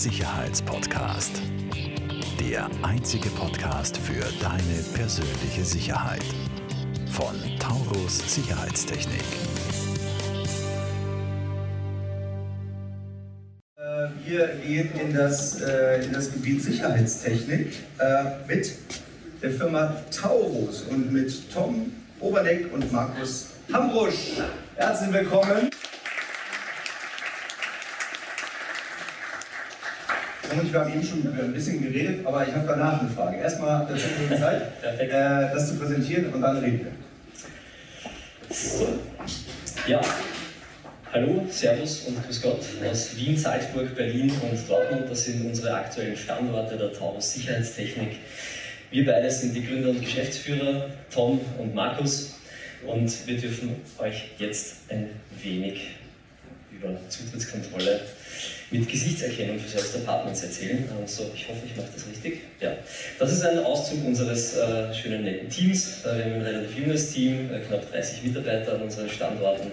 Sicherheitspodcast. Der einzige Podcast für deine persönliche Sicherheit. Von Taurus Sicherheitstechnik. Äh, Wir gehen in das, äh, in das Gebiet Sicherheitstechnik äh, mit der Firma Taurus und mit Tom Oberdeck und Markus Hambrusch. Herzlich willkommen. Und wir haben eben schon ein bisschen geredet, aber ich habe danach eine Frage. Erstmal dazu die Zeit, äh, das zu präsentieren und dann reden wir. So. Ja, hallo, Servus und Grüß Gott aus Wien, Salzburg, Berlin und Dortmund. Das sind unsere aktuellen Standorte der Taurus Sicherheitstechnik. Wir beide sind die Gründer und Geschäftsführer, Tom und Markus. Und wir dürfen euch jetzt ein wenig über Zutrittskontrolle mit Gesichtserkennung für Selbst Apartments erzählen. Also ich hoffe, ich mache das richtig. Ja. Das ist ein Auszug unseres äh, schönen netten Teams. Äh, wir haben ein relativ junges Team, äh, knapp 30 Mitarbeiter an unseren Standorten.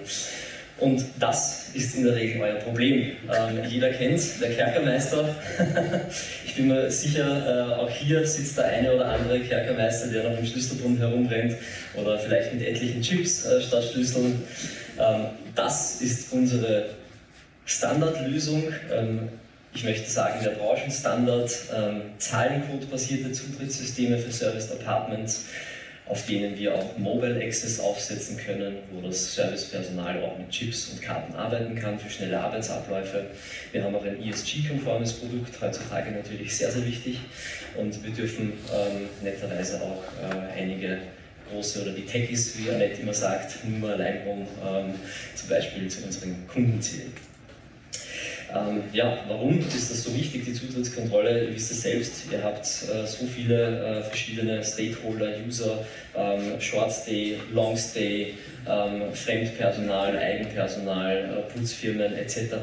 Und das ist in der Regel euer Problem. Ähm, jeder kennt der Kerkermeister. ich bin mir sicher, äh, auch hier sitzt der eine oder andere Kerkermeister, der noch im Schlüsselbund herumrennt oder vielleicht mit etlichen Chips äh, statt Schlüsseln. Ähm, das ist unsere Standardlösung. Ähm, ich möchte sagen, der Branchenstandard, ähm, Zahlencode-basierte Zutrittssysteme für Serviced Apartments auf denen wir auch Mobile Access aufsetzen können, wo das Servicepersonal auch mit Chips und Karten arbeiten kann für schnelle Arbeitsabläufe. Wir haben auch ein ESG-konformes Produkt, heutzutage natürlich sehr, sehr wichtig. Und wir dürfen ähm, netterweise auch äh, einige große oder die Techies, wie Annette immer sagt, nur allein um ähm, zum Beispiel zu unseren Kunden zählen. Ähm, ja, warum ist das so wichtig, die Zutrittskontrolle? Ihr wisst es selbst, ihr habt äh, so viele äh, verschiedene Stakeholder, User, ähm, Short Stay, Long Stay, ähm, Fremdpersonal, Eigenpersonal, äh, Putzfirmen etc.,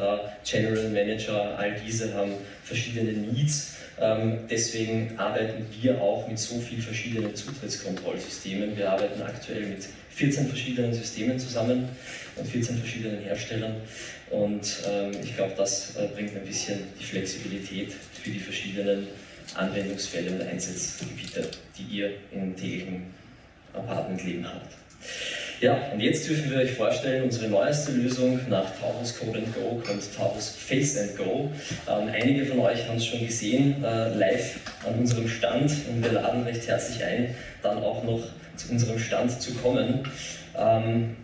General Manager, all diese haben verschiedene Needs. Ähm, deswegen arbeiten wir auch mit so vielen verschiedenen Zutrittskontrollsystemen. Wir arbeiten aktuell mit 14 verschiedenen Systemen zusammen und 14 verschiedenen Herstellern. Und ähm, ich glaube, das äh, bringt ein bisschen die Flexibilität für die verschiedenen Anwendungsfälle und Einsatzgebiete, die ihr im täglichen Apartmentleben habt. Ja, und jetzt dürfen wir euch vorstellen, unsere neueste Lösung nach Taurus Code Go kommt Taurus Face Go. Ähm, einige von euch haben es schon gesehen, äh, live an unserem Stand und wir laden recht herzlich ein, dann auch noch zu unserem Stand zu kommen. Ähm,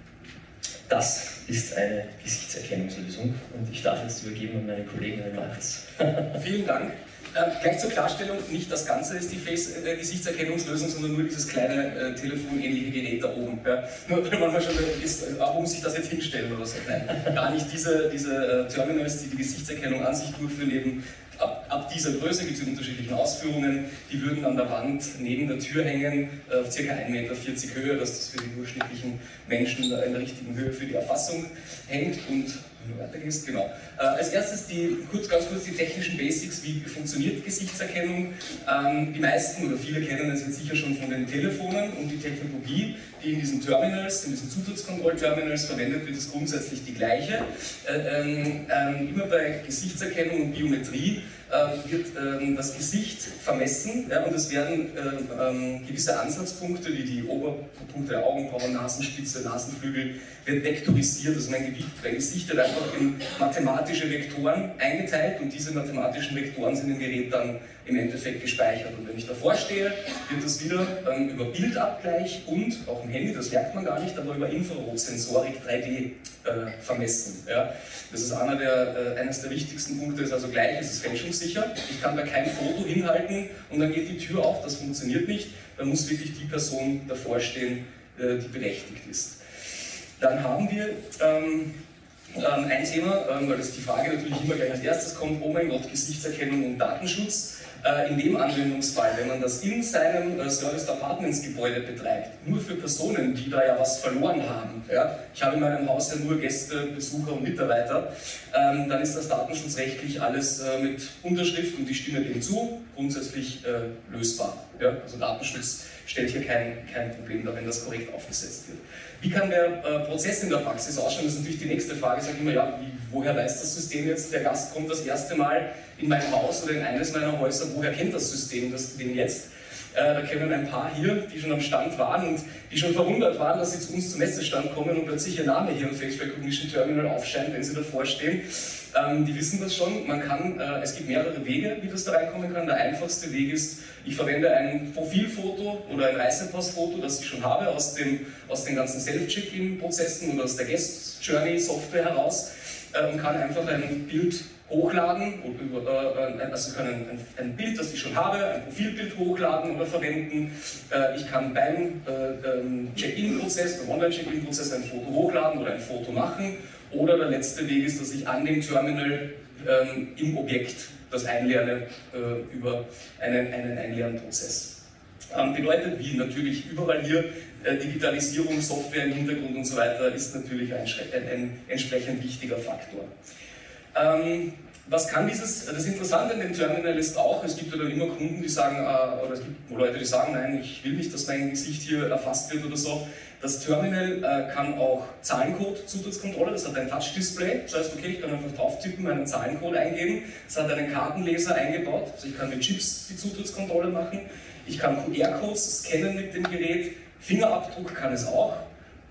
das ist eine Gesichtserkennungslösung und ich darf jetzt übergeben an meine Kollegin Markus. Vielen Dank. Äh, gleich zur Klarstellung, nicht das Ganze ist die Face-Gesichtserkennungslösung, äh, sondern nur dieses kleine äh, telefonähnliche Gerät da oben. Ja. Nur wenn man mal schon ist, äh, warum sich das jetzt hinstellen oder so. Nein, gar nicht diese, diese äh, Terminals, die die Gesichtserkennung an sich durchführen, eben ab, ab dieser Größe gibt es unterschiedlichen Ausführungen. Die würden an der Wand neben der Tür hängen, äh, auf ca. 1,40 Meter Höhe, dass das für die durchschnittlichen Menschen in der richtigen Höhe für die Erfassung hängt und weitergehst, genau. Äh, als erstes die, kurz, ganz kurz die technischen Basics, wie funktioniert Gesichtserkennung. Ähm, die meisten oder viele kennen es jetzt sicher schon von den Telefonen und die Technologie, die in diesen Terminals, in diesen Zutrittskontrollterminals verwendet wird, ist grundsätzlich die gleiche. Äh, ähm, ähm, immer bei Gesichtserkennung und Biometrie wird ähm, das Gesicht vermessen ja, und es werden äh, ähm, gewisse Ansatzpunkte, wie die Oberpunkte der Augenbrauen, Nasenspitze, Nasenflügel, wird vektorisiert. Also mein, Gewicht, mein Gesicht wird einfach in mathematische Vektoren eingeteilt und diese mathematischen Vektoren sind im Gerät dann im Endeffekt gespeichert. Und wenn ich davor stehe, wird das wieder ähm, über Bildabgleich und auch im Handy, das merkt man gar nicht, aber über Infrarotsensorik 3D äh, vermessen. Ja. Das ist einer der, äh, eines der wichtigsten Punkte, ist also gleich, es ist fälschungssicher. Ich kann da kein Foto hinhalten und dann geht die Tür auf, das funktioniert nicht. Da muss wirklich die Person davor stehen, äh, die berechtigt ist. Dann haben wir ähm, ähm, ein Thema, ähm, weil das die Frage natürlich immer gleich als erstes kommt, oh mein Gott, Gesichtserkennung und Datenschutz. Äh, in dem Anwendungsfall, wenn man das in seinem äh, Service Apartments Gebäude betreibt, nur für Personen, die da ja was verloren haben, ja, ich habe in meinem Haus ja nur Gäste, Besucher und Mitarbeiter, ähm, dann ist das datenschutzrechtlich alles äh, mit Unterschrift und die stimme dem zu, grundsätzlich äh, lösbar. Ja? Also Datenschutz stellt hier kein, kein Problem dar, wenn das korrekt aufgesetzt wird. Wie kann der äh, Prozess in der Praxis ausschauen? Das ist natürlich die nächste Frage. Ich sage immer, ja, wie, woher weiß das System jetzt? Der Gast kommt das erste Mal in mein Haus oder in eines meiner Häuser. Woher kennt das System das, den jetzt? Äh, da kennen ein paar hier, die schon am Stand waren und die schon verwundert waren, dass sie zu uns zum Messestand kommen und plötzlich ihr Name hier im Face Recognition Terminal aufscheint, wenn sie davor stehen. Ähm, die wissen das schon. Man kann, äh, es gibt mehrere Wege, wie das da reinkommen kann. Der einfachste Weg ist, ich verwende ein Profilfoto oder ein Reisepassfoto, das ich schon habe, aus, dem, aus den ganzen Self-Check-In-Prozessen und aus der Guest Journey-Software heraus und kann einfach ein Bild hochladen, äh, also ich kann ein, ein, Bild, das ich schon habe, ein Profilbild hochladen oder verwenden. Äh, ich kann beim äh, ähm, Check-in-Prozess, beim Online-Check-in-Prozess ein Foto hochladen oder ein Foto machen. Oder der letzte Weg ist, dass ich an dem Terminal ähm, im Objekt das einlerne über einen, einen Einlernprozess. Ähm, bedeutet, wie natürlich überall hier Digitalisierung, Software im Hintergrund und so weiter ist natürlich ein, ein, entsprechend wichtiger Faktor. Ähm, was kann dieses, das Interessante an dem Terminal ist auch, es gibt ja dann immer Kunden, die sagen, äh, oder es gibt Leute, die sagen, nein, ich will nicht, dass mein Gesicht hier erfasst wird oder so. Das Terminal äh, kann auch Zahlencode-Zutrittskontrolle, das hat ein Touch-Display, das heißt, okay, ich kann einfach drauf tippen, meinen Zahlencode eingeben, es hat einen Kartenleser eingebaut, also ich kann mit Chips die Zutrittskontrolle machen, ich kann QR-Codes scannen mit dem Gerät, Fingerabdruck kann es auch,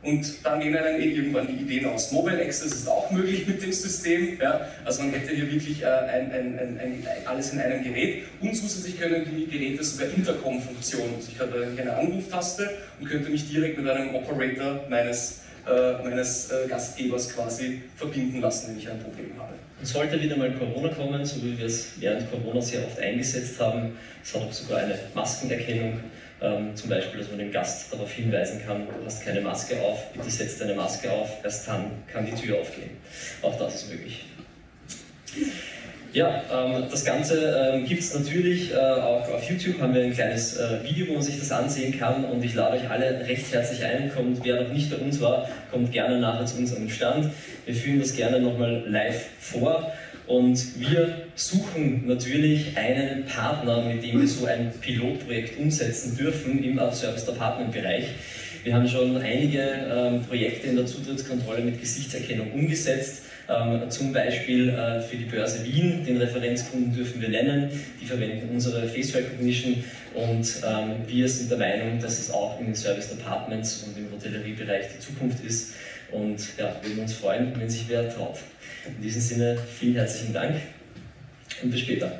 und dann gehen dann eh irgendwann die Ideen aus. Mobile Access ist auch möglich mit dem System. Ja? Also man hätte hier wirklich äh, ein, ein, ein, alles in einem Gerät. Und zusätzlich können die Geräte sogar Intercom-Funktionen. Also ich habe eine Anruftaste und könnte mich direkt mit einem Operator meines, äh, meines äh, Gastgebers quasi verbinden lassen, wenn ich ein Problem habe. Und sollte wieder mal Corona kommen, so wie wir es während Corona sehr oft eingesetzt haben, es hat auch sogar eine Maskenerkennung ähm, zum Beispiel, dass man den Gast darauf hinweisen kann, du hast keine Maske auf, bitte setz deine Maske auf, erst dann kann die Tür aufgehen. Auch das ist möglich. Ja, ähm, das Ganze ähm, gibt es natürlich äh, auch auf YouTube, haben wir ein kleines äh, Video, wo man sich das ansehen kann und ich lade euch alle recht herzlich ein. Kommt, wer noch nicht bei uns war, kommt gerne nachher zu unserem Stand. Wir führen das gerne nochmal live vor und wir suchen natürlich einen Partner, mit dem wir so ein Pilotprojekt umsetzen dürfen im Service Department Bereich. Wir haben schon einige ähm, Projekte in der Zutrittskontrolle mit Gesichtserkennung umgesetzt. Ähm, zum Beispiel äh, für die Börse Wien, den Referenzkunden dürfen wir nennen. Die verwenden unsere Face Recognition und ähm, wir sind der Meinung, dass es auch in den Service Departments und im Hotelleriebereich die Zukunft ist. Und ja, würden uns freuen, wenn sich wer traut. In diesem Sinne, vielen herzlichen Dank und bis später.